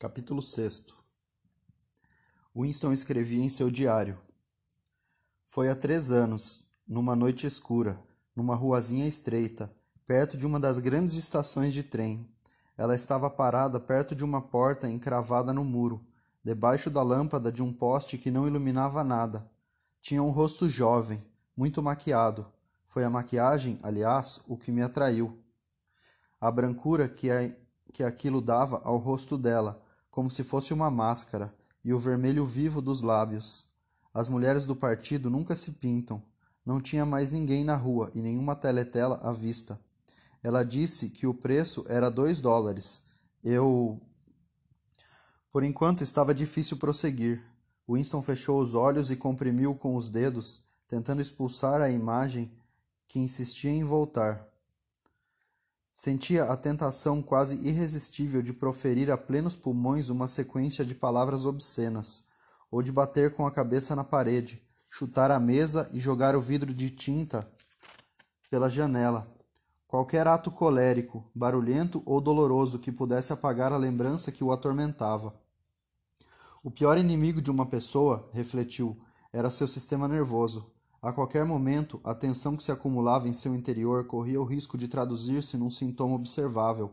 Capítulo 6 Winston escrevia em seu diário. Foi há três anos, numa noite escura, numa ruazinha estreita, perto de uma das grandes estações de trem. Ela estava parada perto de uma porta encravada no muro, debaixo da lâmpada de um poste que não iluminava nada. Tinha um rosto jovem, muito maquiado. Foi a maquiagem, aliás, o que me atraiu. A brancura que, a, que aquilo dava ao rosto dela como se fosse uma máscara, e o vermelho vivo dos lábios. As mulheres do partido nunca se pintam. Não tinha mais ninguém na rua e nenhuma teletela à vista. Ela disse que o preço era dois dólares. Eu. Por enquanto estava difícil prosseguir. Winston fechou os olhos e comprimiu com os dedos, tentando expulsar a imagem que insistia em voltar. Sentia a tentação quase irresistível de proferir a plenos pulmões uma sequência de palavras obscenas, ou de bater com a cabeça na parede, chutar a mesa e jogar o vidro de tinta pela janela. Qualquer ato colérico, barulhento ou doloroso que pudesse apagar a lembrança que o atormentava. O pior inimigo de uma pessoa, refletiu, era seu sistema nervoso. A qualquer momento, a tensão que se acumulava em seu interior corria o risco de traduzir-se num sintoma observável.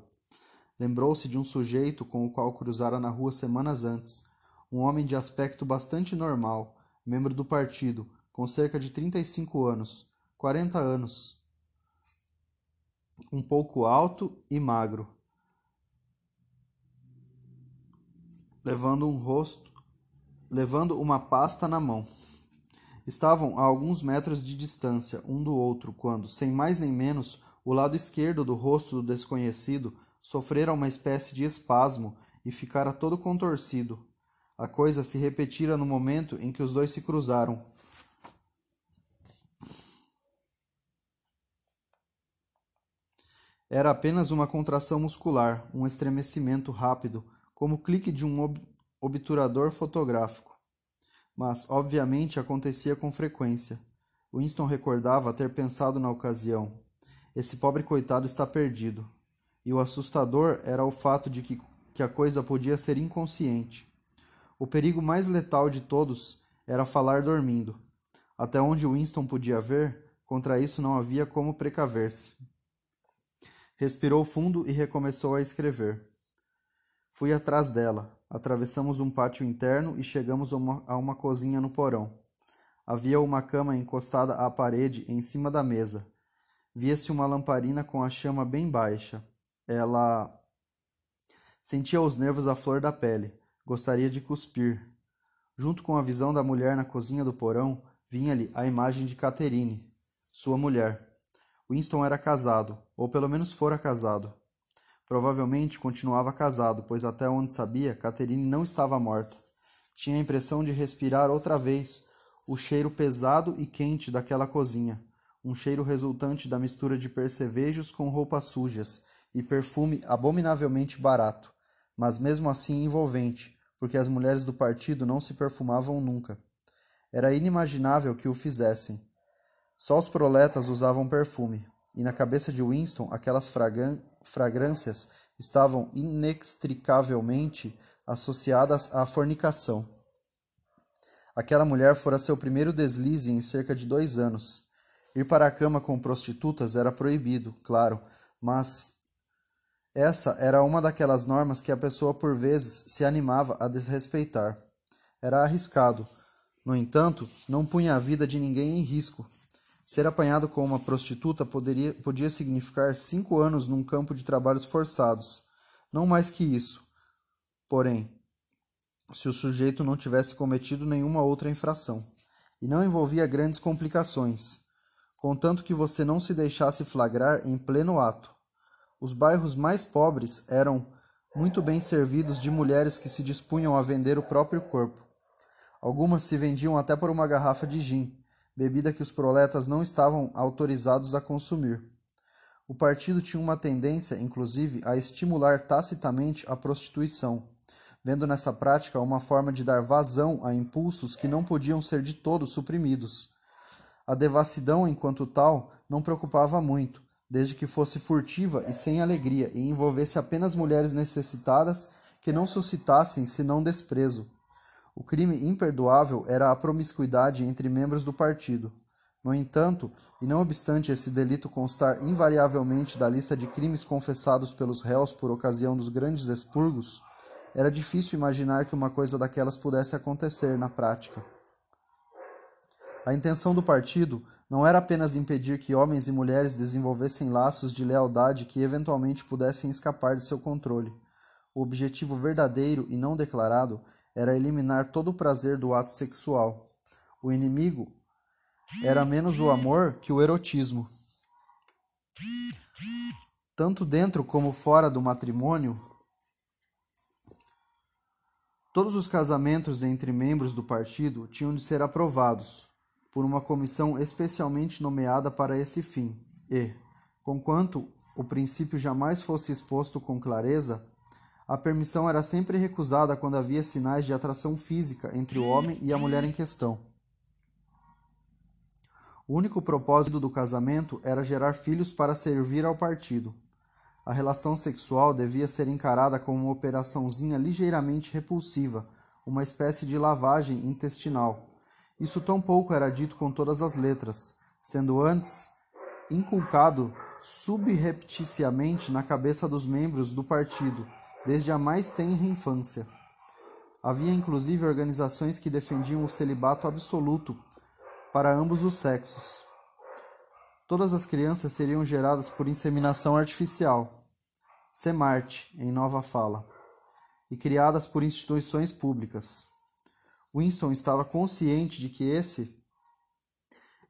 Lembrou-se de um sujeito com o qual cruzara na rua semanas antes, um homem de aspecto bastante normal, membro do partido, com cerca de 35 anos, 40 anos, um pouco alto e magro, levando um rosto, levando uma pasta na mão. Estavam a alguns metros de distância um do outro quando, sem mais nem menos, o lado esquerdo do rosto do desconhecido sofrera uma espécie de espasmo e ficara todo contorcido. A coisa se repetira no momento em que os dois se cruzaram. Era apenas uma contração muscular, um estremecimento rápido, como o clique de um ob obturador fotográfico mas obviamente acontecia com frequência. Winston recordava ter pensado na ocasião: esse pobre coitado está perdido. E o assustador era o fato de que, que a coisa podia ser inconsciente. O perigo mais letal de todos era falar dormindo. Até onde Winston podia ver, contra isso não havia como precaver-se. Respirou fundo e recomeçou a escrever. Fui atrás dela. Atravessamos um pátio interno e chegamos a uma, a uma cozinha no porão. Havia uma cama encostada à parede em cima da mesa. Via-se uma lamparina com a chama bem baixa. Ela sentia os nervos à flor da pele. Gostaria de cuspir. Junto com a visão da mulher na cozinha do porão, vinha-lhe a imagem de Catherine, sua mulher. Winston era casado, ou pelo menos fora casado. Provavelmente continuava casado, pois até onde sabia, Catherine não estava morta. Tinha a impressão de respirar outra vez o cheiro pesado e quente daquela cozinha, um cheiro resultante da mistura de percevejos com roupas sujas e perfume abominavelmente barato, mas mesmo assim envolvente, porque as mulheres do partido não se perfumavam nunca. Era inimaginável que o fizessem. Só os proletas usavam perfume, e na cabeça de Winston aquelas fragrâncias estavam inextricavelmente associadas à fornicação. Aquela mulher fora seu primeiro deslize em cerca de dois anos. Ir para a cama com prostitutas era proibido, claro, mas essa era uma daquelas normas que a pessoa por vezes se animava a desrespeitar. Era arriscado. No entanto, não punha a vida de ninguém em risco. Ser apanhado com uma prostituta poderia, podia significar cinco anos num campo de trabalhos forçados. Não mais que isso. Porém, se o sujeito não tivesse cometido nenhuma outra infração, e não envolvia grandes complicações, contanto que você não se deixasse flagrar em pleno ato. Os bairros mais pobres eram muito bem servidos de mulheres que se dispunham a vender o próprio corpo. Algumas se vendiam até por uma garrafa de gin, bebida que os proletas não estavam autorizados a consumir. O partido tinha uma tendência, inclusive, a estimular tacitamente a prostituição, vendo nessa prática uma forma de dar vazão a impulsos que não podiam ser de todo suprimidos. A devassidão, enquanto tal, não preocupava muito, desde que fosse furtiva e sem alegria e envolvesse apenas mulheres necessitadas que não suscitassem senão desprezo. O crime imperdoável era a promiscuidade entre membros do partido. No entanto, e não obstante esse delito constar invariavelmente da lista de crimes confessados pelos réus por ocasião dos grandes expurgos, era difícil imaginar que uma coisa daquelas pudesse acontecer na prática. A intenção do partido não era apenas impedir que homens e mulheres desenvolvessem laços de lealdade que eventualmente pudessem escapar de seu controle. O objetivo verdadeiro e não declarado era eliminar todo o prazer do ato sexual. O inimigo era menos o amor que o erotismo. Tanto dentro como fora do matrimônio, todos os casamentos entre membros do partido tinham de ser aprovados, por uma comissão especialmente nomeada para esse fim, e, conquanto o princípio jamais fosse exposto com clareza, a permissão era sempre recusada quando havia sinais de atração física entre o homem e a mulher em questão. O único propósito do casamento era gerar filhos para servir ao partido. A relação sexual devia ser encarada como uma operaçãozinha ligeiramente repulsiva, uma espécie de lavagem intestinal isso tampouco era dito com todas as letras, sendo antes inculcado subrepticiamente na cabeça dos membros do partido, desde a mais tenra infância. Havia inclusive organizações que defendiam o celibato absoluto para ambos os sexos. Todas as crianças seriam geradas por inseminação artificial, SEMART, em nova fala, e criadas por instituições públicas. Winston estava consciente de que esse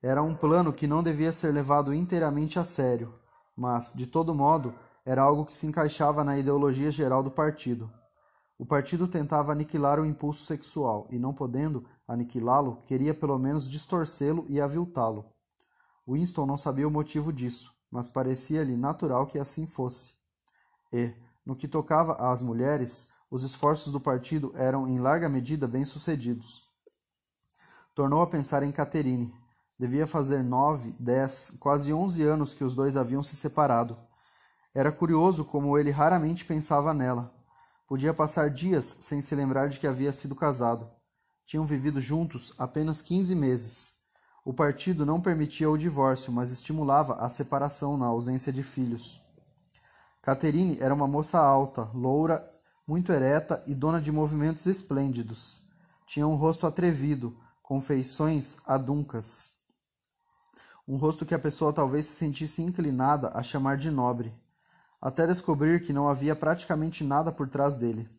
era um plano que não devia ser levado inteiramente a sério, mas, de todo modo, era algo que se encaixava na ideologia geral do partido. O partido tentava aniquilar o impulso sexual e, não podendo aniquilá-lo, queria pelo menos distorcê-lo e aviltá-lo. Winston não sabia o motivo disso, mas parecia-lhe natural que assim fosse. E, no que tocava às mulheres, os esforços do partido eram em larga medida bem-sucedidos. Tornou a pensar em Caterine. Devia fazer nove, dez, quase onze anos que os dois haviam se separado. Era curioso como ele raramente pensava nela. Podia passar dias sem se lembrar de que havia sido casado. Tinham vivido juntos apenas quinze meses. O partido não permitia o divórcio, mas estimulava a separação na ausência de filhos. Caterine era uma moça alta, loura muito ereta e dona de movimentos esplêndidos. Tinha um rosto atrevido, com feições aduncas. Um rosto que a pessoa talvez se sentisse inclinada a chamar de nobre, até descobrir que não havia praticamente nada por trás dele.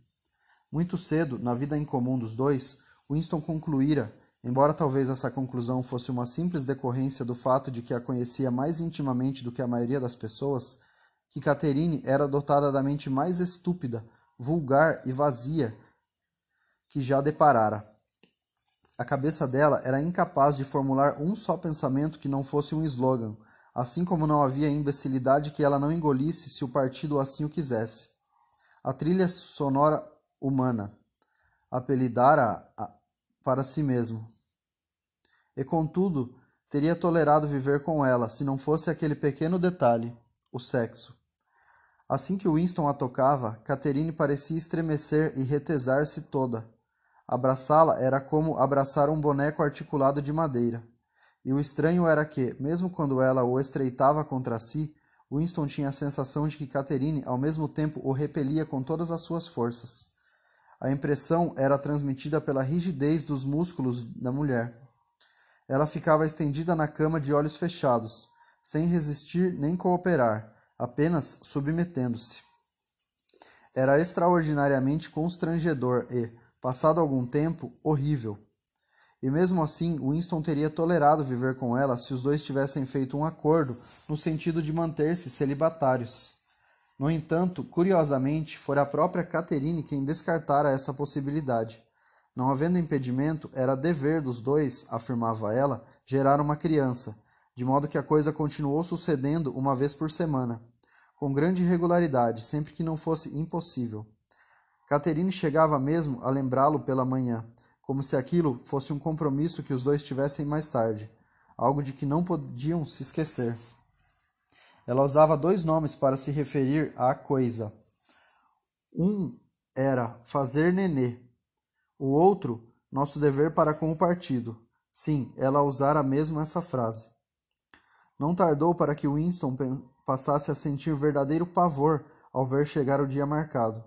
Muito cedo, na vida incomum dos dois, Winston concluíra, embora talvez essa conclusão fosse uma simples decorrência do fato de que a conhecia mais intimamente do que a maioria das pessoas, que Catherine era dotada da mente mais estúpida vulgar e vazia que já deparara. A cabeça dela era incapaz de formular um só pensamento que não fosse um slogan, assim como não havia imbecilidade que ela não engolisse se o partido assim o quisesse. A trilha sonora humana apelidara para si mesmo. E contudo, teria tolerado viver com ela se não fosse aquele pequeno detalhe, o sexo. Assim que Winston a tocava, Catherine parecia estremecer e retesar-se toda. Abraçá-la era como abraçar um boneco articulado de madeira. E o estranho era que, mesmo quando ela o estreitava contra si, Winston tinha a sensação de que Catherine ao mesmo tempo o repelia com todas as suas forças. A impressão era transmitida pela rigidez dos músculos da mulher. Ela ficava estendida na cama de olhos fechados, sem resistir nem cooperar, apenas submetendo-se. Era extraordinariamente constrangedor e, passado algum tempo, horrível. E mesmo assim, Winston teria tolerado viver com ela se os dois tivessem feito um acordo no sentido de manter-se celibatários. No entanto, curiosamente, fora a própria Catherine quem descartara essa possibilidade. Não havendo impedimento, era dever dos dois, afirmava ela, gerar uma criança, de modo que a coisa continuou sucedendo uma vez por semana, com grande regularidade, sempre que não fosse impossível. Caterine chegava mesmo a lembrá-lo pela manhã, como se aquilo fosse um compromisso que os dois tivessem mais tarde, algo de que não podiam se esquecer. Ela usava dois nomes para se referir à coisa. Um era fazer nenê. O outro, nosso dever para com o partido. Sim, ela usara mesmo essa frase. Não tardou para que Winston passasse a sentir verdadeiro pavor ao ver chegar o dia marcado.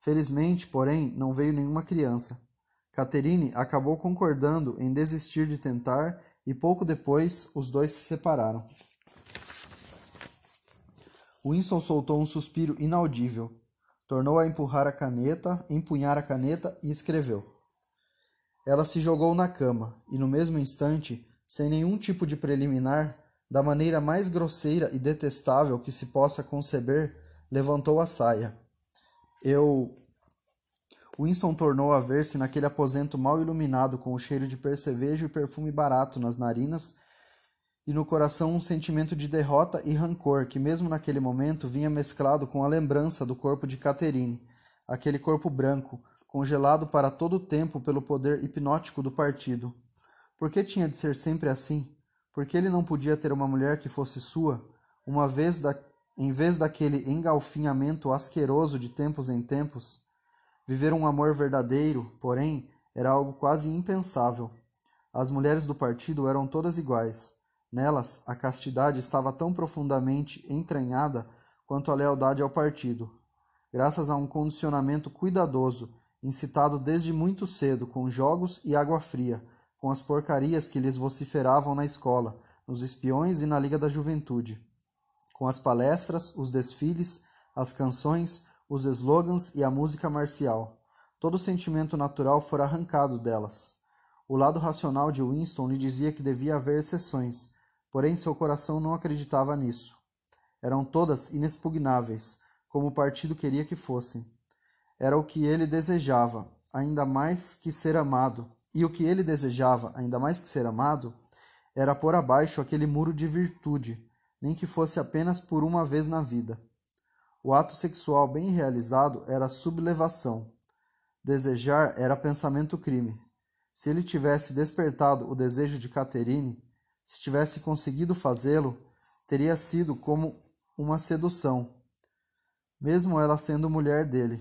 Felizmente, porém, não veio nenhuma criança. Catherine acabou concordando em desistir de tentar e pouco depois os dois se separaram. Winston soltou um suspiro inaudível. Tornou a empurrar a caneta, empunhar a caneta e escreveu. Ela se jogou na cama e, no mesmo instante, sem nenhum tipo de preliminar, da maneira mais grosseira e detestável que se possa conceber, levantou a saia. Eu. Winston tornou a ver-se naquele aposento mal iluminado com o cheiro de percevejo e perfume barato nas narinas e no coração um sentimento de derrota e rancor que mesmo naquele momento vinha mesclado com a lembrança do corpo de Catherine, aquele corpo branco, congelado para todo o tempo pelo poder hipnótico do partido. Por que tinha de ser sempre assim? Por que ele não podia ter uma mulher que fosse sua, uma vez da, em vez daquele engalfinhamento asqueroso de tempos em tempos? Viver um amor verdadeiro, porém, era algo quase impensável. As mulheres do partido eram todas iguais Nelas, a castidade estava tão profundamente entranhada quanto a lealdade ao partido. Graças a um condicionamento cuidadoso, incitado desde muito cedo com jogos e água fria, com as porcarias que lhes vociferavam na escola, nos espiões e na Liga da Juventude, com as palestras, os desfiles, as canções, os slogans e a música marcial. Todo sentimento natural fora arrancado delas. O lado racional de Winston lhe dizia que devia haver exceções, Porém, seu coração não acreditava nisso. Eram todas inexpugnáveis, como o partido queria que fossem. Era o que ele desejava, ainda mais que ser amado. E o que ele desejava, ainda mais que ser amado, era pôr abaixo aquele muro de virtude, nem que fosse apenas por uma vez na vida. O ato sexual bem realizado era sublevação. Desejar era pensamento crime. Se ele tivesse despertado o desejo de Caterine, se tivesse conseguido fazê-lo, teria sido como uma sedução, mesmo ela sendo mulher dele.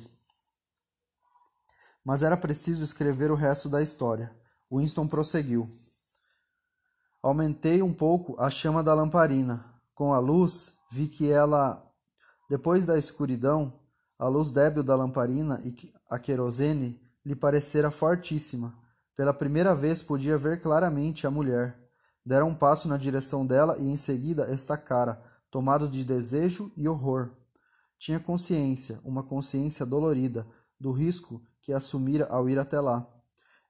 Mas era preciso escrever o resto da história. Winston prosseguiu. Aumentei um pouco a chama da lamparina. Com a luz, vi que ela, depois da escuridão, a luz débil da lamparina e a querosene lhe parecera fortíssima. Pela primeira vez podia ver claramente a mulher. Dera um passo na direção dela e em seguida estacara, tomado de desejo e horror. Tinha consciência, uma consciência dolorida, do risco que assumira ao ir até lá.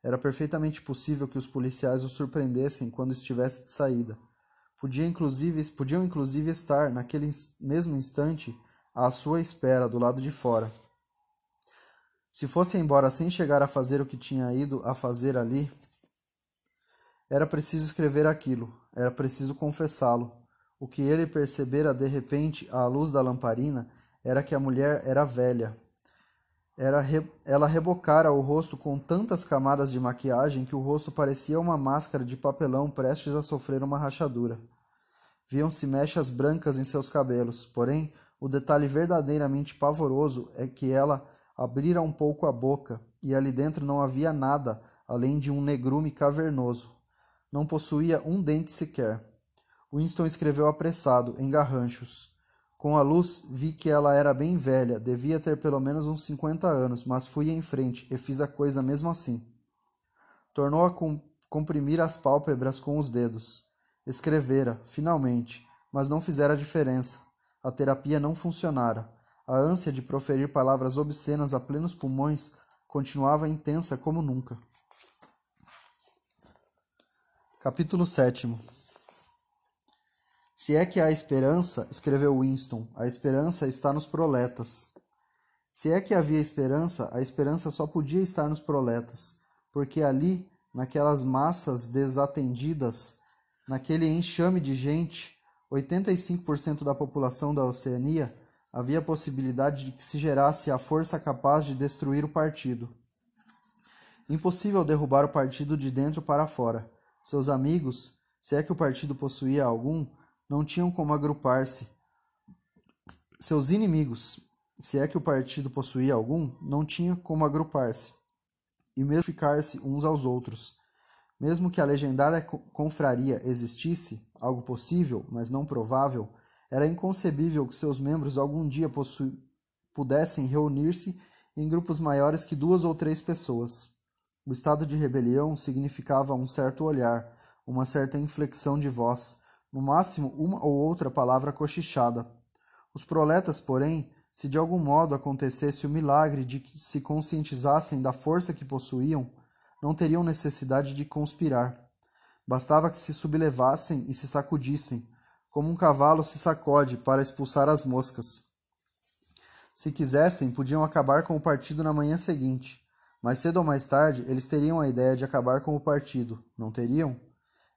Era perfeitamente possível que os policiais o surpreendessem quando estivesse de saída. Podia inclusive, podiam inclusive estar, naquele mesmo instante, à sua espera, do lado de fora. Se fosse embora sem chegar a fazer o que tinha ido a fazer ali, era preciso escrever aquilo, era preciso confessá-lo. O que ele percebera de repente à luz da lamparina era que a mulher era velha. Era re... Ela rebocara o rosto com tantas camadas de maquiagem que o rosto parecia uma máscara de papelão prestes a sofrer uma rachadura. Viam-se mechas brancas em seus cabelos, porém, o detalhe verdadeiramente pavoroso é que ela abrira um pouco a boca e ali dentro não havia nada além de um negrume cavernoso. Não possuía um dente sequer. Winston escreveu apressado, em garranchos. Com a luz, vi que ela era bem velha, devia ter pelo menos uns cinquenta anos, mas fui em frente e fiz a coisa mesmo assim. Tornou a comprimir as pálpebras com os dedos. Escrevera, finalmente, mas não fizera diferença. A terapia não funcionara. A ânsia de proferir palavras obscenas a plenos pulmões continuava intensa como nunca. Capítulo 7 Se é que há esperança, escreveu Winston, a esperança está nos proletas. Se é que havia esperança, a esperança só podia estar nos proletas, porque ali, naquelas massas desatendidas, naquele enxame de gente, 85% da população da Oceania, havia a possibilidade de que se gerasse a força capaz de destruir o partido. Impossível derrubar o partido de dentro para fora seus amigos, se é que o partido possuía algum, não tinham como agrupar-se. Seus inimigos, se é que o partido possuía algum, não tinha como agrupar-se e mesmo ficar-se uns aos outros. Mesmo que a legendária confraria existisse, algo possível, mas não provável, era inconcebível que seus membros algum dia pudessem reunir-se em grupos maiores que duas ou três pessoas. O estado de rebelião significava um certo olhar, uma certa inflexão de voz, no máximo uma ou outra palavra cochichada. Os proletas, porém, se de algum modo acontecesse o milagre de que se conscientizassem da força que possuíam, não teriam necessidade de conspirar. Bastava que se sublevassem e se sacudissem, como um cavalo se sacode para expulsar as moscas. Se quisessem, podiam acabar com o partido na manhã seguinte. Mais cedo ou mais tarde, eles teriam a ideia de acabar com o partido, não teriam?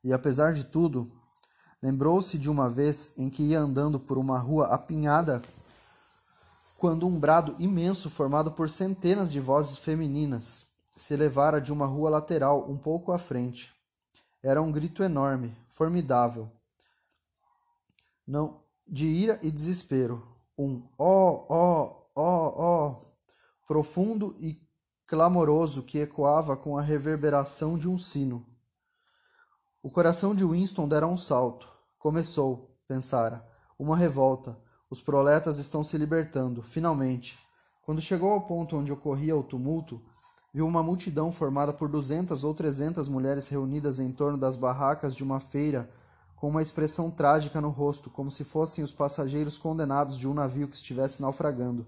E apesar de tudo, lembrou-se de uma vez em que ia andando por uma rua apinhada quando um brado imenso formado por centenas de vozes femininas se elevara de uma rua lateral um pouco à frente. Era um grito enorme, formidável, não de ira e desespero, um ó, ó, ó, ó, profundo e clamoroso que ecoava com a reverberação de um sino. O coração de Winston dera um salto. Começou, pensara, uma revolta, os proletas estão se libertando, finalmente. Quando chegou ao ponto onde ocorria o tumulto, viu uma multidão formada por duzentas ou trezentas mulheres reunidas em torno das barracas de uma feira, com uma expressão trágica no rosto, como se fossem os passageiros condenados de um navio que estivesse naufragando.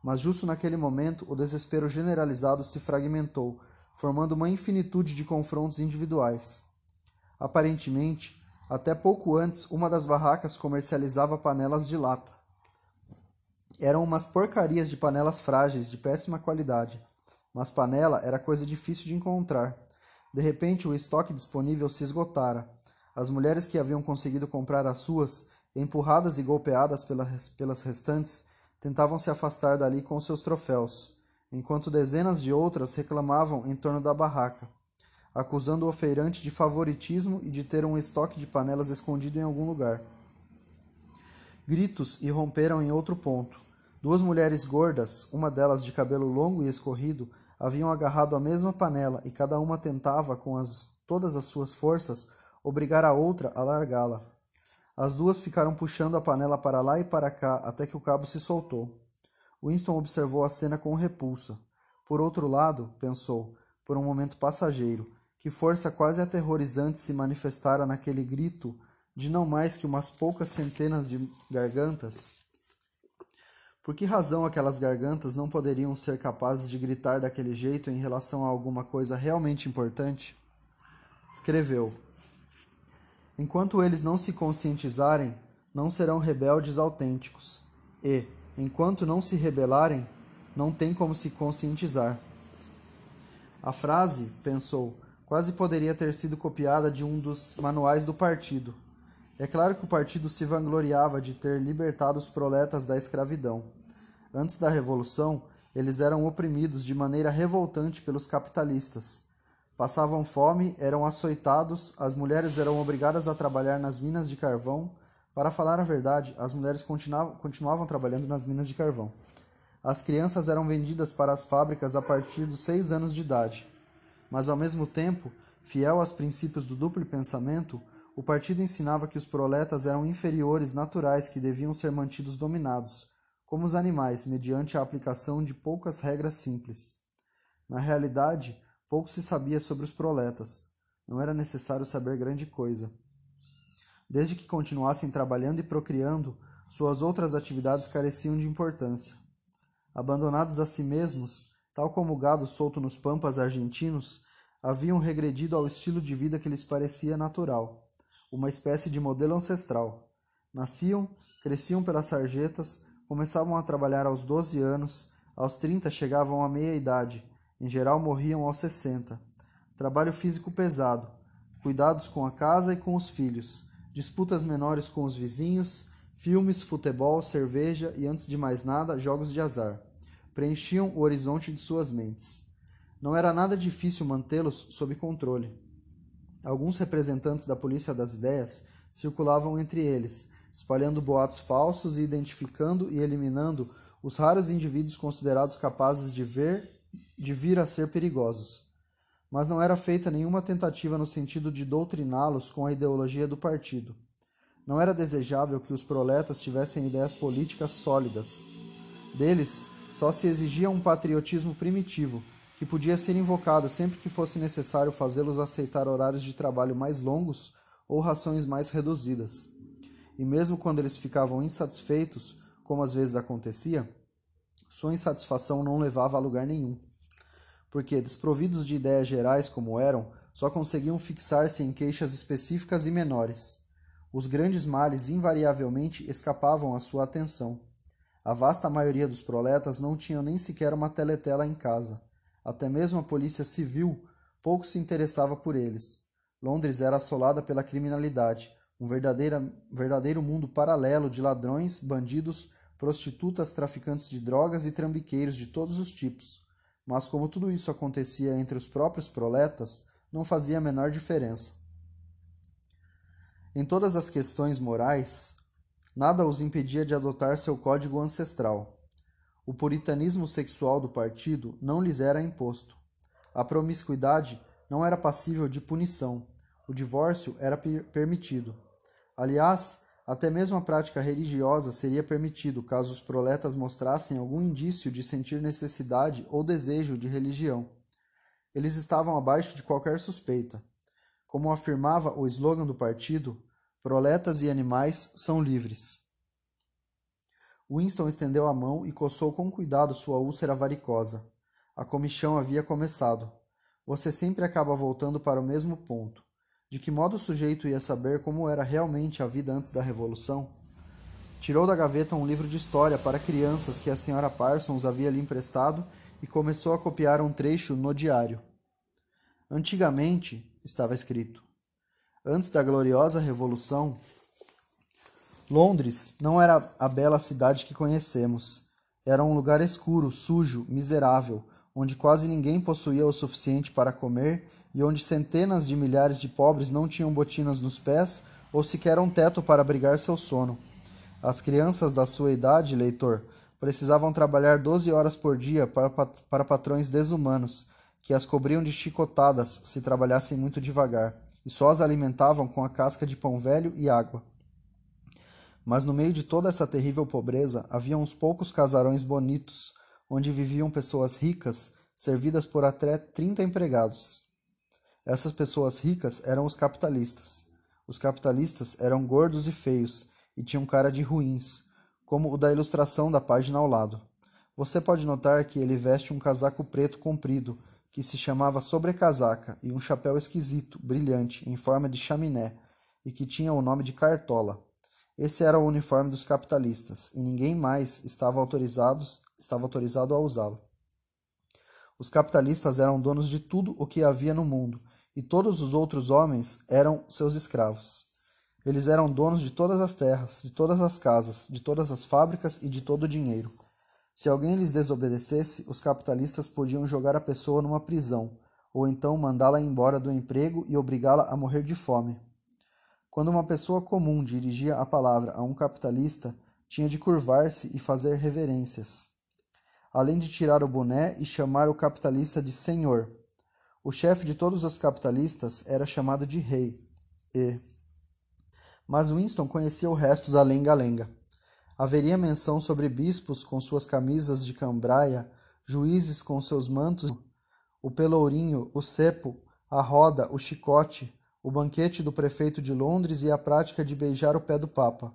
Mas justo naquele momento, o desespero generalizado se fragmentou, formando uma infinitude de confrontos individuais. Aparentemente, até pouco antes, uma das barracas comercializava panelas de lata. Eram umas porcarias de panelas frágeis, de péssima qualidade. Mas panela era coisa difícil de encontrar. De repente, o estoque disponível se esgotara. As mulheres que haviam conseguido comprar as suas, empurradas e golpeadas pelas restantes, tentavam se afastar dali com seus troféus, enquanto dezenas de outras reclamavam em torno da barraca acusando o feirante de favoritismo e de ter um estoque de panelas escondido em algum lugar. Gritos irromperam em outro ponto. Duas mulheres gordas, uma delas de cabelo longo e escorrido, haviam agarrado a mesma panela e cada uma tentava, com as, todas as suas forças, obrigar a outra a largá-la. As duas ficaram puxando a panela para lá e para cá até que o cabo se soltou. Winston observou a cena com repulsa. Por outro lado, pensou, por um momento passageiro, que força quase aterrorizante se manifestara naquele grito de não mais que umas poucas centenas de gargantas? Por que razão aquelas gargantas não poderiam ser capazes de gritar daquele jeito em relação a alguma coisa realmente importante? Escreveu: Enquanto eles não se conscientizarem, não serão rebeldes autênticos, e, enquanto não se rebelarem, não tem como se conscientizar. A frase, pensou, quase poderia ter sido copiada de um dos manuais do partido. É claro que o partido se vangloriava de ter libertado os proletas da escravidão. Antes da Revolução, eles eram oprimidos de maneira revoltante pelos capitalistas. Passavam fome, eram açoitados, as mulheres eram obrigadas a trabalhar nas minas de carvão. Para falar a verdade, as mulheres continuavam, continuavam trabalhando nas minas de carvão. As crianças eram vendidas para as fábricas a partir dos seis anos de idade mas ao mesmo tempo, fiel aos princípios do duplo pensamento, o partido ensinava que os proletas eram inferiores naturais que deviam ser mantidos dominados, como os animais, mediante a aplicação de poucas regras simples. Na realidade, pouco se sabia sobre os proletas. Não era necessário saber grande coisa. Desde que continuassem trabalhando e procriando, suas outras atividades careciam de importância. Abandonados a si mesmos, tal como o gado solto nos pampas argentinos, haviam regredido ao estilo de vida que lhes parecia natural, uma espécie de modelo ancestral. Nasciam, cresciam pelas sarjetas, começavam a trabalhar aos 12 anos, aos 30 chegavam à meia-idade, em geral morriam aos 60. Trabalho físico pesado, cuidados com a casa e com os filhos, disputas menores com os vizinhos, filmes, futebol, cerveja e, antes de mais nada, jogos de azar preenchiam o horizonte de suas mentes. Não era nada difícil mantê-los sob controle. Alguns representantes da polícia das ideias circulavam entre eles, espalhando boatos falsos e identificando e eliminando os raros indivíduos considerados capazes de ver de vir a ser perigosos. Mas não era feita nenhuma tentativa no sentido de doutriná-los com a ideologia do partido. Não era desejável que os proletas tivessem ideias políticas sólidas. Deles só se exigia um patriotismo primitivo, que podia ser invocado sempre que fosse necessário fazê-los aceitar horários de trabalho mais longos ou rações mais reduzidas. E mesmo quando eles ficavam insatisfeitos, como às vezes acontecia, sua insatisfação não levava a lugar nenhum. Porque, desprovidos de ideias gerais como eram, só conseguiam fixar-se em queixas específicas e menores. Os grandes males invariavelmente escapavam à sua atenção. A vasta maioria dos proletas não tinham nem sequer uma teletela em casa. Até mesmo a polícia civil pouco se interessava por eles. Londres era assolada pela criminalidade, um verdadeiro mundo paralelo de ladrões, bandidos, prostitutas, traficantes de drogas e trambiqueiros de todos os tipos. Mas como tudo isso acontecia entre os próprios proletas, não fazia a menor diferença. Em todas as questões morais, nada os impedia de adotar seu código ancestral. O puritanismo sexual do partido não lhes era imposto. A promiscuidade não era passível de punição. O divórcio era permitido. Aliás, até mesmo a prática religiosa seria permitido caso os proletas mostrassem algum indício de sentir necessidade ou desejo de religião. Eles estavam abaixo de qualquer suspeita. Como afirmava o slogan do partido, proletas e animais são livres. Winston estendeu a mão e coçou com cuidado sua úlcera varicosa. A comichão havia começado. Você sempre acaba voltando para o mesmo ponto. De que modo o sujeito ia saber como era realmente a vida antes da Revolução? Tirou da gaveta um livro de história para crianças que a Sra. Parsons havia lhe emprestado e começou a copiar um trecho no diário. Antigamente, estava escrito, antes da gloriosa Revolução, Londres não era a bela cidade que conhecemos. Era um lugar escuro, sujo, miserável, onde quase ninguém possuía o suficiente para comer e onde centenas de milhares de pobres não tinham botinas nos pés ou sequer um teto para abrigar seu sono. As crianças da sua idade, leitor, precisavam trabalhar doze horas por dia para, para patrões desumanos, que as cobriam de chicotadas se trabalhassem muito devagar, e só as alimentavam com a casca de pão velho e água. Mas no meio de toda essa terrível pobreza havia uns poucos casarões bonitos, onde viviam pessoas ricas, servidas por até trinta empregados. Essas pessoas ricas eram os capitalistas. Os capitalistas eram gordos e feios e tinham cara de ruins, como o da ilustração da página ao lado. Você pode notar que ele veste um casaco preto comprido, que se chamava sobrecasaca, e um chapéu esquisito, brilhante, em forma de chaminé, e que tinha o nome de cartola. Esse era o uniforme dos capitalistas, e ninguém mais estava, autorizados, estava autorizado a usá-lo. Os capitalistas eram donos de tudo o que havia no mundo, e todos os outros homens eram seus escravos. Eles eram donos de todas as terras, de todas as casas, de todas as fábricas e de todo o dinheiro. Se alguém lhes desobedecesse, os capitalistas podiam jogar a pessoa numa prisão, ou então mandá-la embora do emprego e obrigá-la a morrer de fome. Quando uma pessoa comum dirigia a palavra a um capitalista, tinha de curvar-se e fazer reverências, além de tirar o boné e chamar o capitalista de senhor. O chefe de todos os capitalistas era chamado de rei, e... Mas Winston conhecia o resto da lenga-lenga. Haveria menção sobre bispos com suas camisas de cambraia, juízes com seus mantos, o pelourinho, o cepo, a roda, o chicote, o banquete do prefeito de Londres e a prática de beijar o pé do Papa.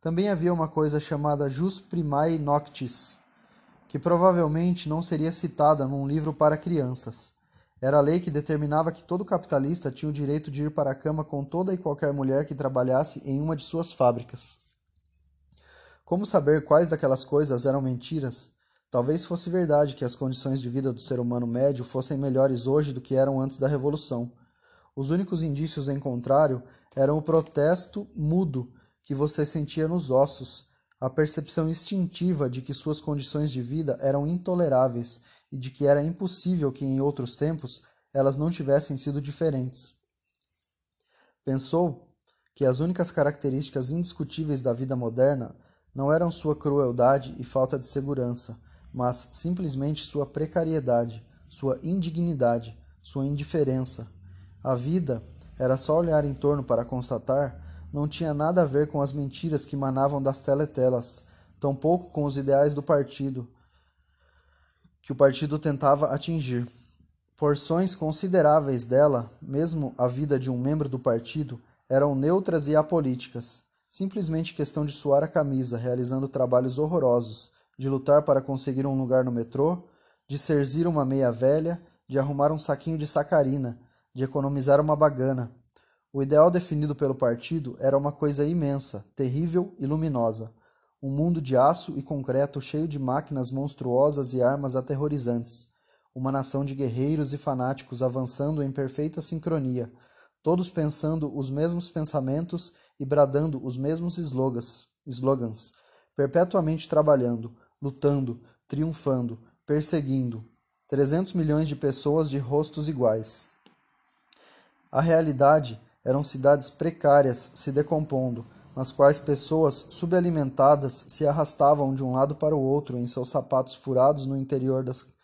Também havia uma coisa chamada Jus Primae Noctis, que provavelmente não seria citada num livro para crianças. Era a lei que determinava que todo capitalista tinha o direito de ir para a cama com toda e qualquer mulher que trabalhasse em uma de suas fábricas. Como saber quais daquelas coisas eram mentiras? Talvez fosse verdade que as condições de vida do ser humano médio fossem melhores hoje do que eram antes da Revolução. Os únicos indícios em contrário eram o protesto mudo que você sentia nos ossos, a percepção instintiva de que suas condições de vida eram intoleráveis e de que era impossível que em outros tempos elas não tivessem sido diferentes. Pensou que as únicas características indiscutíveis da vida moderna Não eram sua crueldade e falta de segurança, mas simplesmente sua precariedade, sua indignidade, sua indiferença. A vida, era só olhar em torno para constatar, não tinha nada a ver com as mentiras que manavam das teletelas, tampouco com os ideais do partido, que o partido tentava atingir. Porções consideráveis dela, mesmo a vida de um membro do partido, eram neutras e apolíticas, simplesmente questão de suar a camisa, realizando trabalhos horrorosos, de lutar para conseguir um lugar no metrô, de serzir uma meia velha, de arrumar um saquinho de sacarina, de economizar uma bagana. O ideal definido pelo partido era uma coisa imensa, terrível e luminosa. Um mundo de aço e concreto cheio de máquinas monstruosas e armas aterrorizantes. Uma nação de guerreiros e fanáticos avançando em perfeita sincronia, todos pensando os mesmos pensamentos e bradando os mesmos slogans, slogans perpetuamente trabalhando, lutando, triunfando, perseguindo. Trezentos milhões de pessoas de rostos iguais. A realidade eram cidades precárias se decompondo, nas quais pessoas subalimentadas se arrastavam de um lado para o outro em seus sapatos furados no interior das,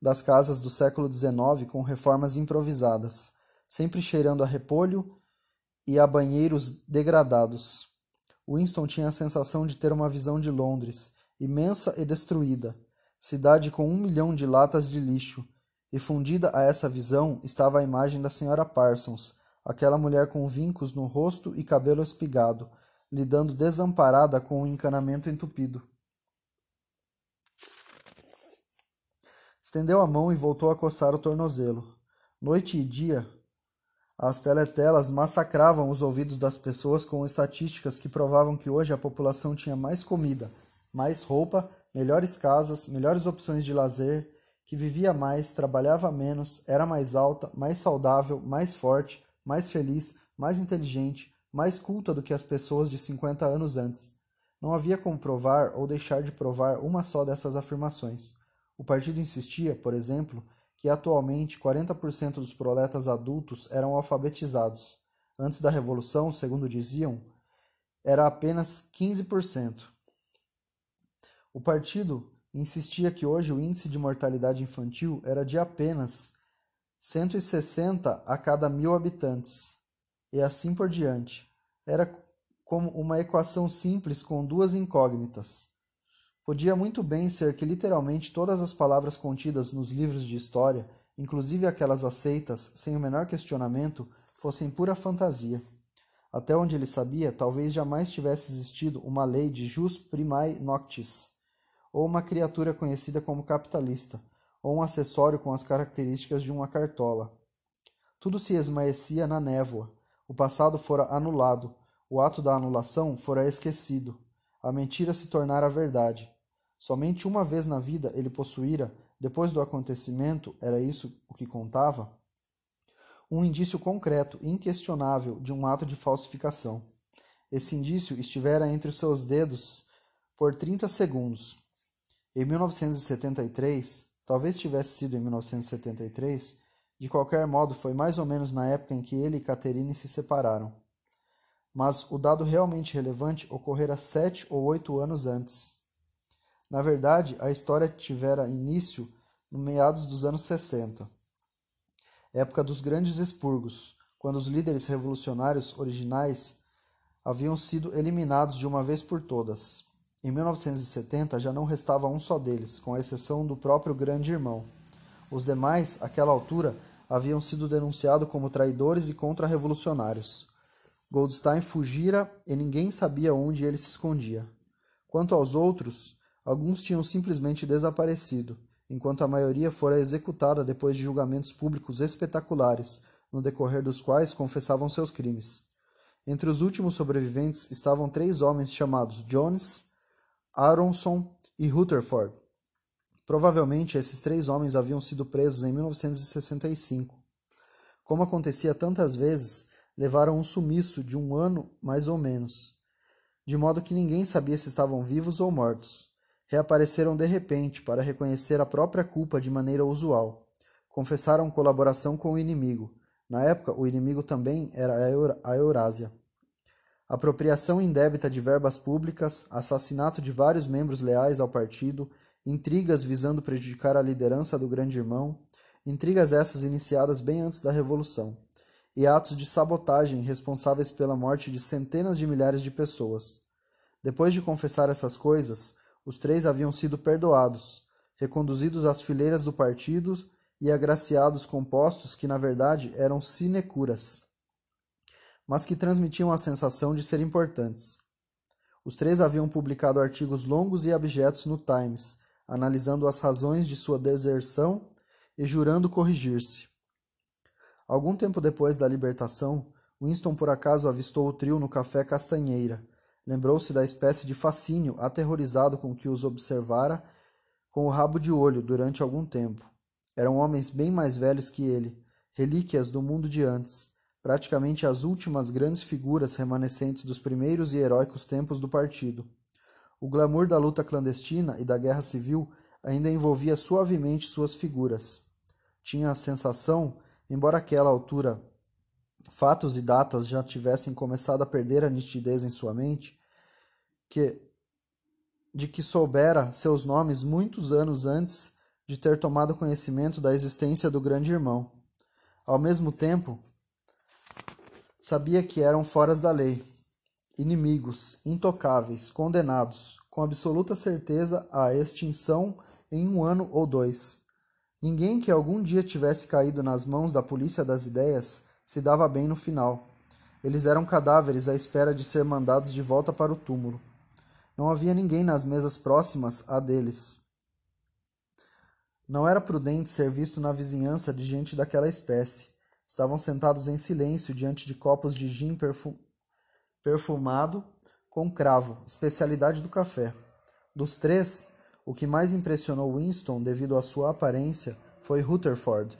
das casas do século XIX com reformas improvisadas, sempre cheirando a repolho e a banheiros degradados. Winston tinha a sensação de ter uma visão de Londres, imensa e destruída, cidade com um milhão de latas de lixo, e fundida a essa visão estava a imagem da senhora Parsons, aquela mulher com vincos no rosto e cabelo espigado, lidando desamparada com o encanamento entupido. Estendeu a mão e voltou a coçar o tornozelo. Noite e dia, as teletelas massacravam os ouvidos das pessoas com estatísticas que provavam que hoje a população tinha mais comida, mais roupa, melhores casas, melhores opções de lazer, que vivia mais, trabalhava menos, era mais alta, mais saudável, mais forte, mais feliz, mais inteligente, mais culta do que as pessoas de 50 anos antes. Não havia como provar ou deixar de provar uma só dessas afirmações. O partido insistia, por exemplo, que atualmente 40% dos proletas adultos eram alfabetizados. Antes da Revolução, segundo diziam, era apenas 15%. O partido insistia que hoje o índice de mortalidade infantil era de apenas 160 a cada mil habitantes, e assim por diante. Era como uma equação simples com duas incógnitas. Podia muito bem ser que literalmente todas as palavras contidas nos livros de história, inclusive aquelas aceitas sem o menor questionamento, fossem pura fantasia. Até onde ele sabia, talvez jamais tivesse existido uma lei de jus primae noctis, ou uma criatura conhecida como capitalista, ou um acessório com as características de uma cartola. Tudo se esmaecia na névoa. O passado fora anulado, o ato da anulação fora esquecido. A mentira se tornara verdade. Somente uma vez na vida ele possuíra, depois do acontecimento, era isso o que contava? Um indício concreto, inquestionável, de um ato de falsificação. Esse indício estivera entre os seus dedos por 30 segundos. Em 1973, talvez tivesse sido em 1973, de qualquer modo foi mais ou menos na época em que ele e Catherine se separaram. Mas o dado realmente relevante ocorrera sete ou oito anos antes. Na verdade, a história tivera início no meados dos anos 60, época dos grandes expurgos, quando os líderes revolucionários originais haviam sido eliminados de uma vez por todas. Em 1970 já não restava um só deles, com exceção do próprio grande irmão. Os demais, àquela altura, haviam sido denunciados como traidores e contra-revolucionários. Goldstein fugira e ninguém sabia onde ele se escondia. Quanto aos outros, Alguns tinham simplesmente desaparecido, enquanto a maioria fora executada depois de julgamentos públicos espetaculares, no decorrer dos quais confessavam seus crimes. Entre os últimos sobreviventes estavam três homens chamados Jones, Aronson e Rutherford. Provavelmente esses três homens haviam sido presos em 1965. Como acontecia tantas vezes, levaram um sumiço de um ano mais ou menos, de modo que ninguém sabia se estavam vivos ou mortos reapareceram de repente para reconhecer a própria culpa de maneira usual. Confessaram colaboração com o inimigo. Na época, o inimigo também era a Eurásia. apropriação indébita de verbas públicas, assassinato de vários membros leais ao partido, intrigas visando prejudicar a liderança do Grande Irmão, intrigas essas iniciadas bem antes da Revolução, e atos de sabotagem responsáveis pela morte de centenas de milhares de pessoas. Depois de confessar essas coisas, os três haviam sido perdoados, reconduzidos às fileiras do partido e agraciados com postos que na verdade eram sinecuras mas que transmitiam a sensação de ser importantes. Os três haviam publicado artigos longos e abjetos no Times, analisando as razões de sua deserção e jurando corrigir-se. Algum tempo depois da libertação, Winston por acaso avistou o trio no café Castanheira. Lembrou-se da espécie de fascínio aterrorizado com que os observara com o rabo de olho durante algum tempo. Eram homens bem mais velhos que ele, relíquias do mundo de antes, praticamente as últimas grandes figuras remanescentes dos primeiros e heróicos tempos do partido. O glamour da luta clandestina e da guerra civil ainda envolvia suavemente suas figuras. Tinha a sensação, embora àquela altura fatos e datas já tivessem começado a perder a nitidez em sua mente, que de que soubera seus nomes muitos anos antes de ter tomado conhecimento da existência do grande irmão. Ao mesmo tempo, Sabia que eram foras da lei, inimigos, intocáveis, condenados, com absoluta certeza à extinção em um ano ou dois. Ninguém que algum dia tivesse caído nas mãos da polícia das ideias se dava bem no final. Eles eram cadáveres à espera de ser mandados de volta para o túmulo. Não havia ninguém nas mesas próximas à deles. Não era prudente ser visto na vizinhança de gente daquela espécie. Estavam sentados em silêncio diante de copos de gin perfumado com cravo, especialidade do café. Dos três, o que mais impressionou Winston devido à sua aparência foi Rutherford.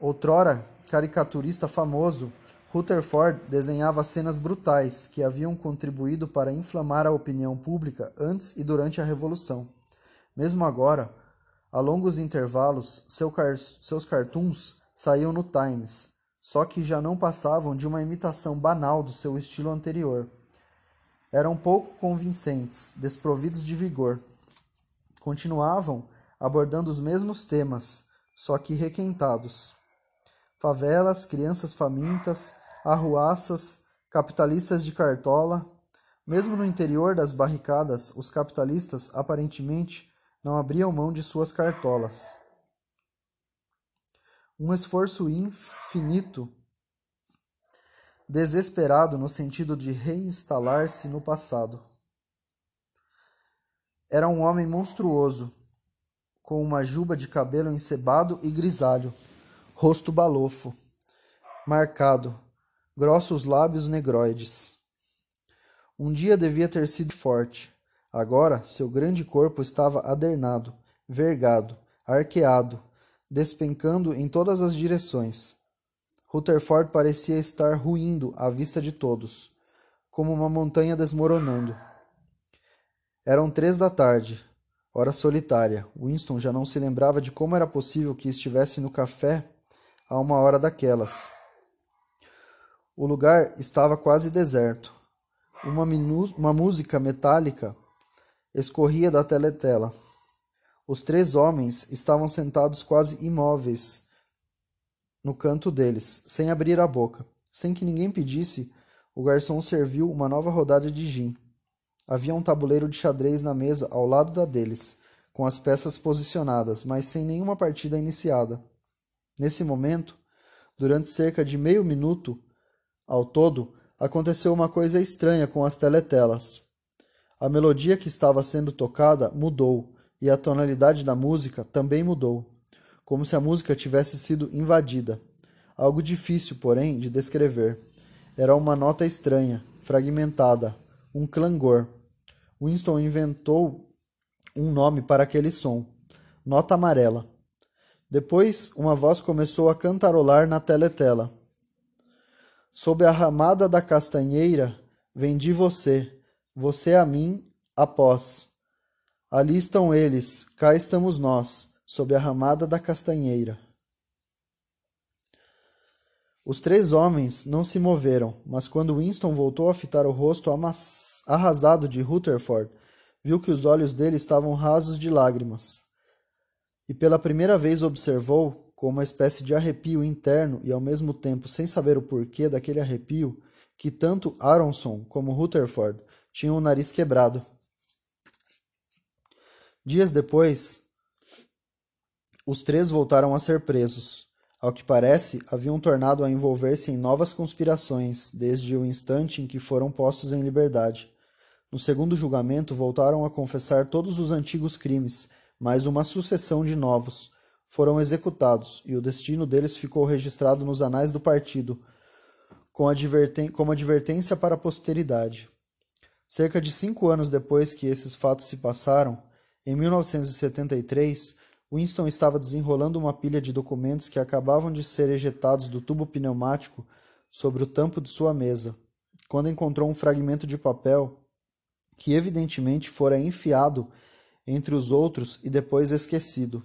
Outrora caricaturista famoso, Rutherford desenhava cenas brutais que haviam contribuído para inflamar a opinião pública antes e durante a Revolução. Mesmo agora, a longos intervalos, seu car seus cartoons saíam no Times, só que já não passavam de uma imitação banal do seu estilo anterior. Eram pouco convincentes, desprovidos de vigor. Continuavam abordando os mesmos temas, só que requentados. Favelas, crianças famintas, arruaças, capitalistas de cartola. Mesmo no interior das barricadas, os capitalistas aparentemente não abriam mão de suas cartolas um esforço infinito, desesperado no sentido de reinstalar-se no passado. Era um homem monstruoso, com uma juba de cabelo encebado e grisalho, rosto balofo, marcado, grossos lábios negroides. Um dia devia ter sido forte. Agora seu grande corpo estava adernado, vergado, arqueado, despencando em todas as direções. Rutherford parecia estar ruindo à vista de todos, como uma montanha desmoronando. Eram três da tarde, hora solitária. Winston já não se lembrava de como era possível que estivesse no café a uma hora daquelas. O lugar estava quase deserto. Uma, uma música metálica escorria da teletela. Os três homens estavam sentados quase imóveis no canto deles, sem abrir a boca. Sem que ninguém pedisse, o garçom serviu uma nova rodada de gin. Havia um tabuleiro de xadrez na mesa ao lado da deles, com as peças posicionadas, mas sem nenhuma partida iniciada. Nesse momento, durante cerca de meio minuto ao todo, aconteceu uma coisa estranha com as teletelas. A melodia que estava sendo tocada mudou e a tonalidade da música também mudou, como se a música tivesse sido invadida. Algo difícil, porém, de descrever. Era uma nota estranha, fragmentada, um clangor. Winston inventou um nome para aquele som: nota amarela. Depois, uma voz começou a cantarolar na teletela. Sob a ramada da castanheira, vendi você, você a mim, após. Ali estão eles, cá estamos nós, sob a ramada da castanheira. Os três homens não se moveram, mas quando Winston voltou a fitar o rosto arrasado de Rutherford, viu que os olhos dele estavam rasos de lágrimas. E pela primeira vez observou, com uma espécie de arrepio interno e ao mesmo tempo sem saber o porquê daquele arrepio, que tanto Aronson como Rutherford tinham o nariz quebrado. Dias depois, os três voltaram a ser presos. Ao que parece, haviam tornado a envolver-se em novas conspirações desde o instante em que foram postos em liberdade. No segundo julgamento, voltaram a confessar todos os antigos crimes, mais uma sucessão de novos. Foram executados, e o destino deles ficou registrado nos anais do partido, com advertên como advertência para a posteridade. Cerca de cinco anos depois que esses fatos se passaram, em 1973, Winston estava desenrolando uma pilha de documentos que acabavam de ser ejetados do tubo pneumático sobre o tampo de sua mesa, quando encontrou um fragmento de papel que evidentemente fora enfiado entre os outros e depois esquecido.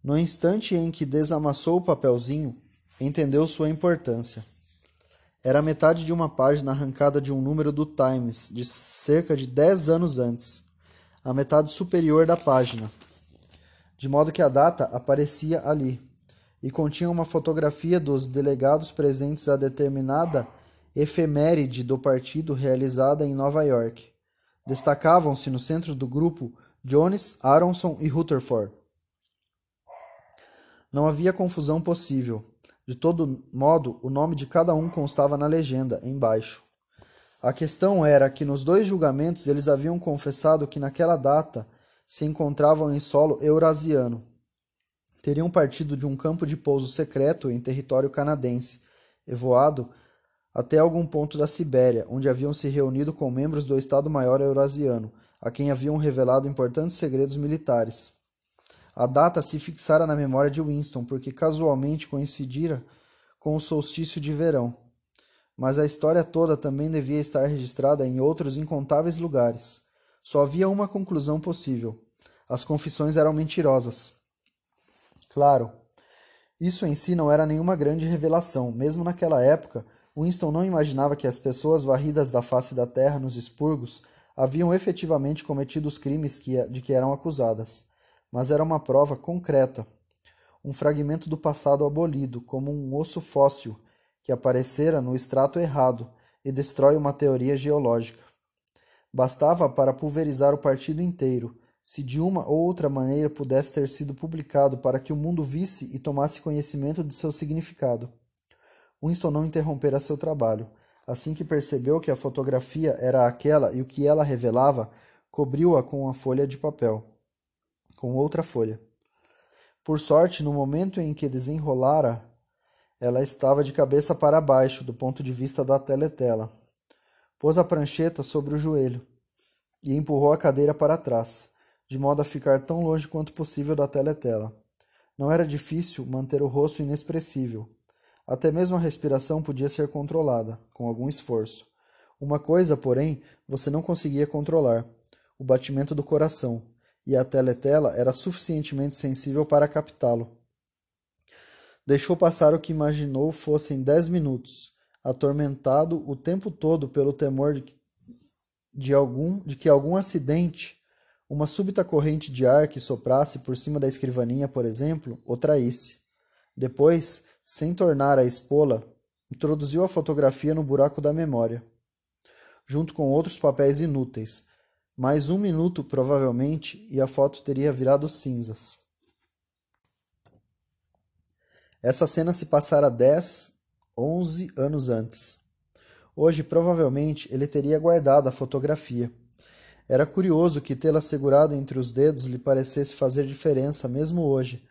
No instante em que desamassou o papelzinho, entendeu sua importância. Era metade de uma página arrancada de um número do Times de cerca de dez anos antes a metade superior da página, de modo que a data aparecia ali, e continha uma fotografia dos delegados presentes a determinada efeméride do partido realizada em Nova York. Destacavam-se no centro do grupo Jones, Aronson e Rutherford. Não havia confusão possível. De todo modo, o nome de cada um constava na legenda, embaixo. A questão era que nos dois julgamentos eles haviam confessado que naquela data se encontravam em solo eurasiano. Teriam partido de um campo de pouso secreto em território canadense, e voado até algum ponto da Sibéria, onde haviam se reunido com membros do Estado-Maior Eurasiano, a quem haviam revelado importantes segredos militares. A data se fixara na memória de Winston, porque casualmente coincidira com o solstício de verão mas a história toda também devia estar registrada em outros incontáveis lugares. Só havia uma conclusão possível: as confissões eram mentirosas. Claro, isso em si não era nenhuma grande revelação. Mesmo naquela época, Winston não imaginava que as pessoas varridas da face da terra nos expurgos haviam efetivamente cometido os crimes que, de que eram acusadas. Mas era uma prova concreta, um fragmento do passado abolido, como um osso fóssil que aparecera no extrato errado e destrói uma teoria geológica. Bastava para pulverizar o partido inteiro, se de uma ou outra maneira pudesse ter sido publicado para que o mundo visse e tomasse conhecimento de seu significado. Winston não interrompera seu trabalho. Assim que percebeu que a fotografia era aquela e o que ela revelava, cobriu-a com uma folha de papel. Com outra folha. Por sorte, no momento em que desenrolara ela estava de cabeça para baixo, do ponto de vista da teletela. Pôs a prancheta sobre o joelho e empurrou a cadeira para trás, de modo a ficar tão longe quanto possível da teletela. Não era difícil manter o rosto inexpressível. Até mesmo a respiração podia ser controlada, com algum esforço. Uma coisa, porém, você não conseguia controlar: o batimento do coração, e a teletela era suficientemente sensível para captá-lo. Deixou passar o que imaginou fossem dez minutos, atormentado o tempo todo pelo temor de, de, algum, de que algum acidente, uma súbita corrente de ar que soprasse por cima da escrivaninha, por exemplo, o traísse. Depois, sem tornar a expô-la, introduziu a fotografia no buraco da memória, junto com outros papéis inúteis. Mais um minuto, provavelmente, e a foto teria virado cinzas. Essa cena se passara dez, onze anos antes. Hoje, provavelmente, ele teria guardado a fotografia. Era curioso que tê-la segurado entre os dedos lhe parecesse fazer diferença mesmo hoje,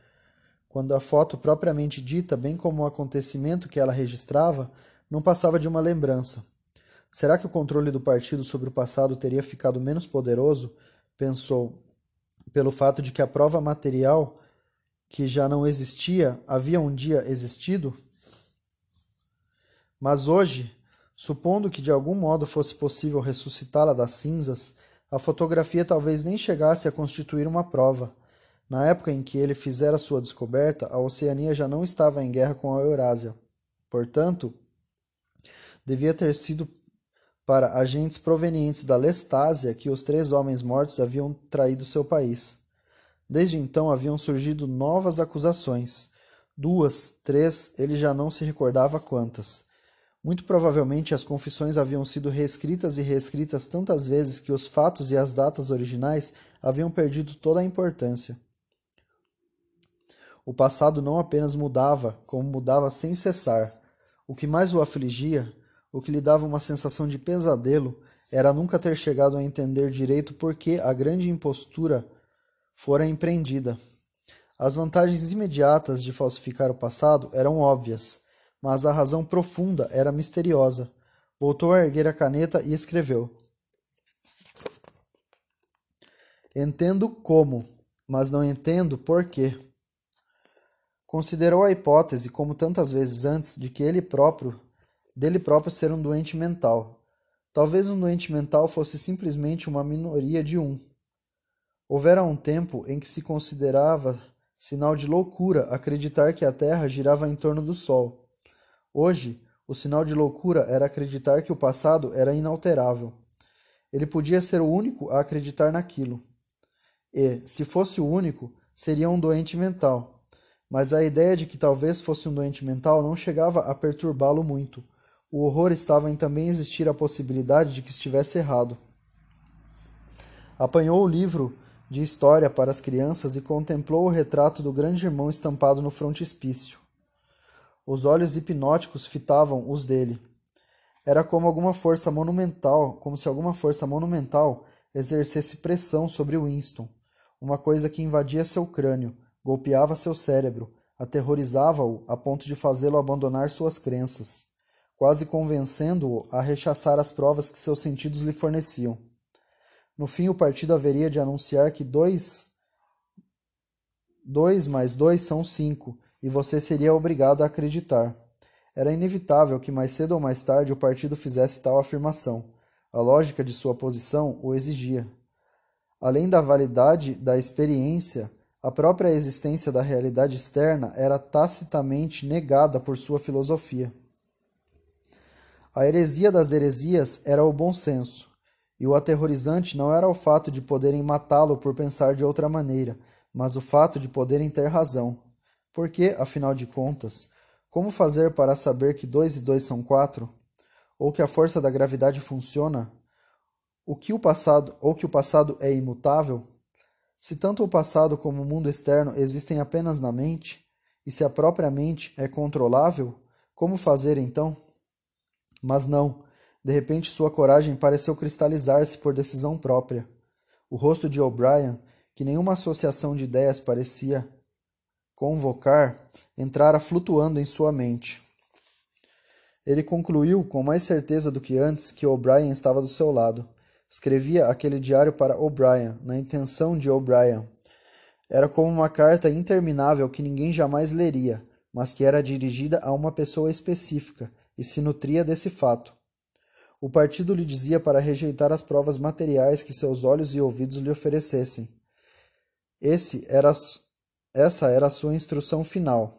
quando a foto propriamente dita, bem como o acontecimento que ela registrava, não passava de uma lembrança. Será que o controle do partido sobre o passado teria ficado menos poderoso, pensou, pelo fato de que a prova material que já não existia havia um dia existido? Mas hoje, supondo que de algum modo fosse possível ressuscitá-la das cinzas, a fotografia talvez nem chegasse a constituir uma prova. Na época em que ele fizera sua descoberta, a Oceania já não estava em guerra com a Eurásia. Portanto, devia ter sido para agentes provenientes da Lestásia que os três homens mortos haviam traído seu país. Desde então haviam surgido novas acusações. Duas, três, ele já não se recordava quantas. Muito provavelmente as confissões haviam sido reescritas e reescritas tantas vezes que os fatos e as datas originais haviam perdido toda a importância. O passado não apenas mudava, como mudava sem cessar. O que mais o afligia, o que lhe dava uma sensação de pesadelo, era nunca ter chegado a entender direito por que a grande impostura fora empreendida. As vantagens imediatas de falsificar o passado eram óbvias mas a razão profunda era misteriosa. Voltou a erguer a caneta e escreveu. Entendo como, mas não entendo por quê. Considerou a hipótese, como tantas vezes antes, de que ele próprio, dele próprio ser um doente mental. Talvez um doente mental fosse simplesmente uma minoria de um. Houvera um tempo em que se considerava sinal de loucura acreditar que a Terra girava em torno do Sol. Hoje, o sinal de loucura era acreditar que o passado era inalterável. Ele podia ser o único a acreditar naquilo. E, se fosse o único, seria um doente mental. Mas a ideia de que talvez fosse um doente mental não chegava a perturbá-lo muito. O horror estava em também existir a possibilidade de que estivesse errado. Apanhou o livro de história para as crianças e contemplou o retrato do grande irmão estampado no frontispício. Os olhos hipnóticos fitavam os dele. Era como alguma força monumental, como se alguma força monumental exercesse pressão sobre Winston, uma coisa que invadia seu crânio, golpeava seu cérebro, aterrorizava-o a ponto de fazê-lo abandonar suas crenças, quase convencendo-o a rechaçar as provas que seus sentidos lhe forneciam. No fim, o partido haveria de anunciar que dois, dois mais dois são cinco, e você seria obrigado a acreditar. Era inevitável que mais cedo ou mais tarde o partido fizesse tal afirmação. A lógica de sua posição o exigia. Além da validade da experiência, a própria existência da realidade externa era tacitamente negada por sua filosofia. A heresia das heresias era o bom senso, e o aterrorizante não era o fato de poderem matá-lo por pensar de outra maneira, mas o fato de poderem ter razão. Porque, afinal de contas, como fazer para saber que dois e dois são quatro? Ou que a força da gravidade funciona? O que o passado ou que o passado é imutável? Se tanto o passado como o mundo externo existem apenas na mente, e se a própria mente é controlável, como fazer então? Mas não. De repente sua coragem pareceu cristalizar-se por decisão própria. O rosto de O'Brien, que nenhuma associação de ideias parecia convocar entrara flutuando em sua mente. Ele concluiu com mais certeza do que antes que O'Brien estava do seu lado. Escrevia aquele diário para O'Brien, na intenção de O'Brien. Era como uma carta interminável que ninguém jamais leria, mas que era dirigida a uma pessoa específica e se nutria desse fato. O partido lhe dizia para rejeitar as provas materiais que seus olhos e ouvidos lhe oferecessem. Esse era essa era a sua instrução final,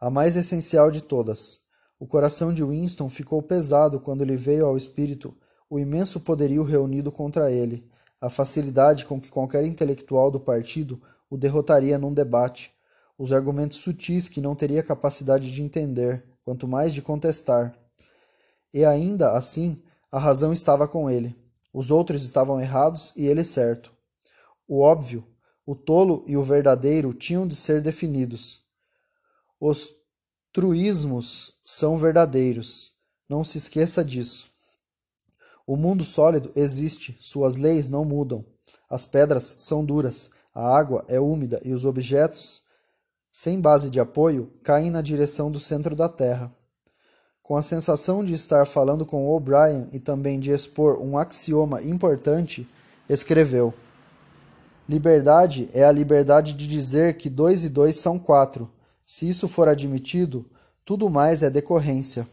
a mais essencial de todas. O coração de Winston ficou pesado quando lhe veio ao espírito o imenso poderio reunido contra ele, a facilidade com que qualquer intelectual do partido o derrotaria num debate, os argumentos sutis que não teria capacidade de entender, quanto mais de contestar. E ainda assim, a razão estava com ele. Os outros estavam errados e ele certo. O óbvio, o tolo e o verdadeiro tinham de ser definidos. Os truísmos são verdadeiros. Não se esqueça disso. O mundo sólido existe, suas leis não mudam. As pedras são duras, a água é úmida e os objetos, sem base de apoio, caem na direção do centro da Terra. Com a sensação de estar falando com O'Brien e também de expor um axioma importante, escreveu. Liberdade é a liberdade de dizer que dois e dois são quatro. Se isso for admitido, tudo mais é decorrência.